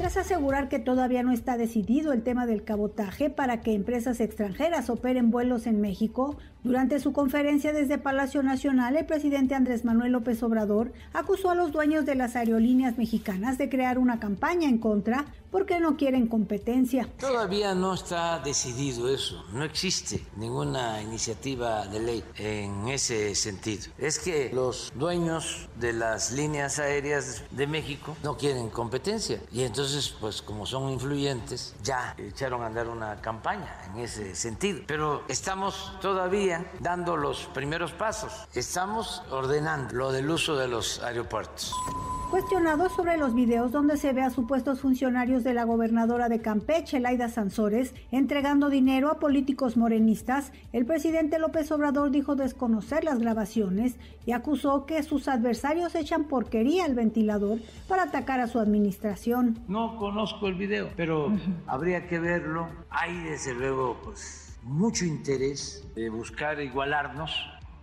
Tras asegurar que todavía no está decidido el tema del cabotaje para que empresas extranjeras operen vuelos en México, durante su conferencia desde Palacio Nacional, el presidente Andrés Manuel López Obrador acusó a los dueños de las aerolíneas mexicanas de crear una campaña en contra porque no quieren competencia. Todavía no está decidido eso, no existe ninguna iniciativa de ley en ese sentido. Es que los dueños de las líneas aéreas de México no quieren competencia y entonces pues como son influyentes ya echaron a andar una campaña en ese sentido. Pero estamos todavía dando los primeros pasos. Estamos ordenando lo del uso de los aeropuertos. Cuestionado sobre los videos donde se ve a supuestos funcionarios de la gobernadora de Campeche, Laida Sansores, entregando dinero a políticos morenistas, el presidente López Obrador dijo desconocer las grabaciones y acusó que sus adversarios echan porquería al ventilador para atacar a su administración. No conozco el video, pero habría que verlo. Hay desde luego pues mucho interés de buscar igualarnos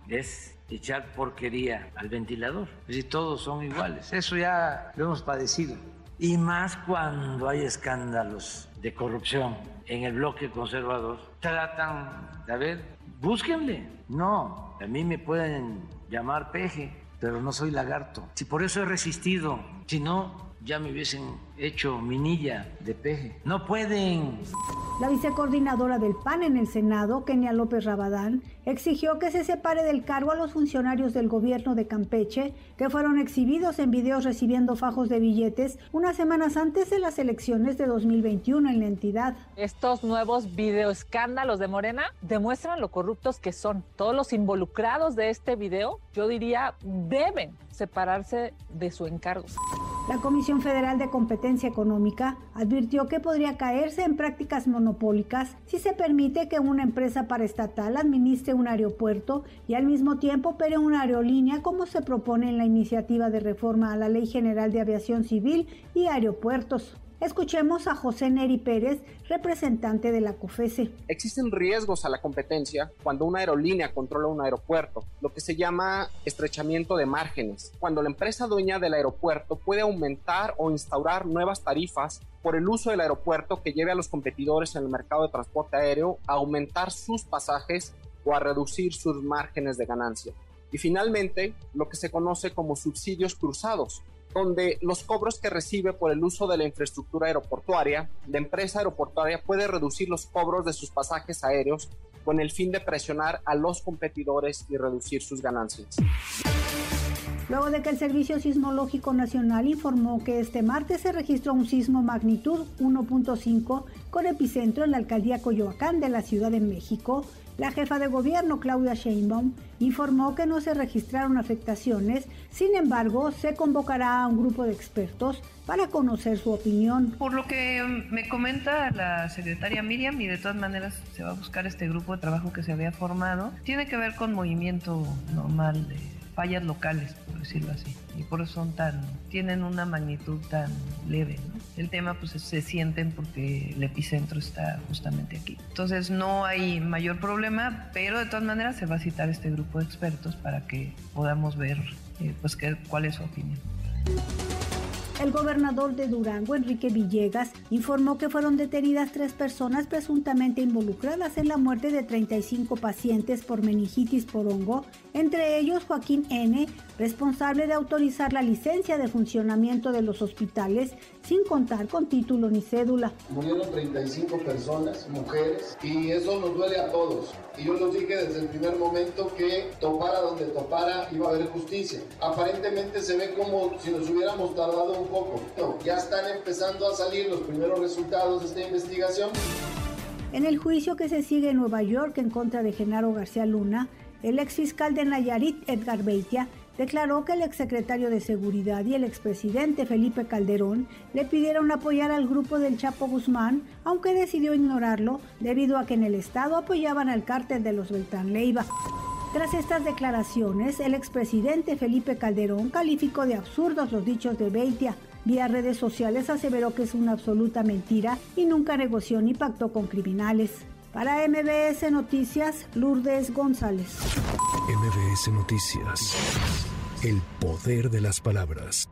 es echar porquería al ventilador. Si todos son iguales, eso ya lo hemos padecido. Y más cuando hay escándalos de corrupción en el bloque conservador, tratan, de ver, búsquenle. No, a mí me pueden llamar peje, pero no soy lagarto. Si por eso he resistido, si no, ya me hubiesen hecho minilla de peje. No pueden. La vicecoordinadora del PAN en el Senado, Kenia López Rabadán, exigió que se separe del cargo a los funcionarios del gobierno de Campeche que fueron exhibidos en videos recibiendo fajos de billetes unas semanas antes de las elecciones de 2021 en la entidad. Estos nuevos videoescándalos de Morena demuestran lo corruptos que son. Todos los involucrados de este video, yo diría, deben separarse de su encargo. La Comisión Federal de Competencia Económica advirtió que podría caerse en prácticas monopólicas si se permite que una empresa paraestatal administre un aeropuerto y al mismo tiempo opere una aerolínea como se propone en la iniciativa de reforma a la Ley General de Aviación Civil y Aeropuertos. Escuchemos a José Neri Pérez, representante de la COFESE. Existen riesgos a la competencia cuando una aerolínea controla un aeropuerto, lo que se llama estrechamiento de márgenes. Cuando la empresa dueña del aeropuerto puede aumentar o instaurar nuevas tarifas por el uso del aeropuerto que lleve a los competidores en el mercado de transporte aéreo a aumentar sus pasajes o a reducir sus márgenes de ganancia. Y finalmente, lo que se conoce como subsidios cruzados, donde los cobros que recibe por el uso de la infraestructura aeroportuaria, la empresa aeroportuaria puede reducir los cobros de sus pasajes aéreos con el fin de presionar a los competidores y reducir sus ganancias. Luego de que el Servicio Sismológico Nacional informó que este martes se registró un sismo magnitud 1.5 con epicentro en la alcaldía Coyoacán de la Ciudad de México, la jefa de gobierno, Claudia Sheinbaum, informó que no se registraron afectaciones, sin embargo, se convocará a un grupo de expertos para conocer su opinión. Por lo que me comenta la secretaria Miriam, y de todas maneras se va a buscar este grupo de trabajo que se había formado, tiene que ver con movimiento normal de fallas locales, por decirlo así, y por eso son tan, tienen una magnitud tan leve. El tema pues se sienten porque el epicentro está justamente aquí. Entonces no hay mayor problema, pero de todas maneras se va a citar este grupo de expertos para que podamos ver eh, pues qué, cuál es su opinión. El gobernador de Durango, Enrique Villegas, informó que fueron detenidas tres personas presuntamente involucradas en la muerte de 35 pacientes por meningitis por hongo, entre ellos Joaquín N., responsable de autorizar la licencia de funcionamiento de los hospitales sin contar con título ni cédula. Murieron 35 personas, mujeres, y eso nos duele a todos. Y yo los dije desde el primer momento que topara donde topara iba a haber justicia. Aparentemente se ve como si nos hubiéramos tardado poco. ya están empezando a salir los primeros resultados de esta investigación. En el juicio que se sigue en Nueva York en contra de Genaro García Luna, el ex fiscal de Nayarit, Edgar Beitia, declaró que el exsecretario de Seguridad y el expresidente Felipe Calderón le pidieron apoyar al grupo del Chapo Guzmán, aunque decidió ignorarlo debido a que en el Estado apoyaban al cártel de los Beltrán Leiva. Tras estas declaraciones, el expresidente Felipe Calderón calificó de absurdos los dichos de Beitia. Vía redes sociales aseveró que es una absoluta mentira y nunca negoció ni pactó con criminales. Para MBS Noticias, Lourdes González. MBS Noticias. El poder de las palabras.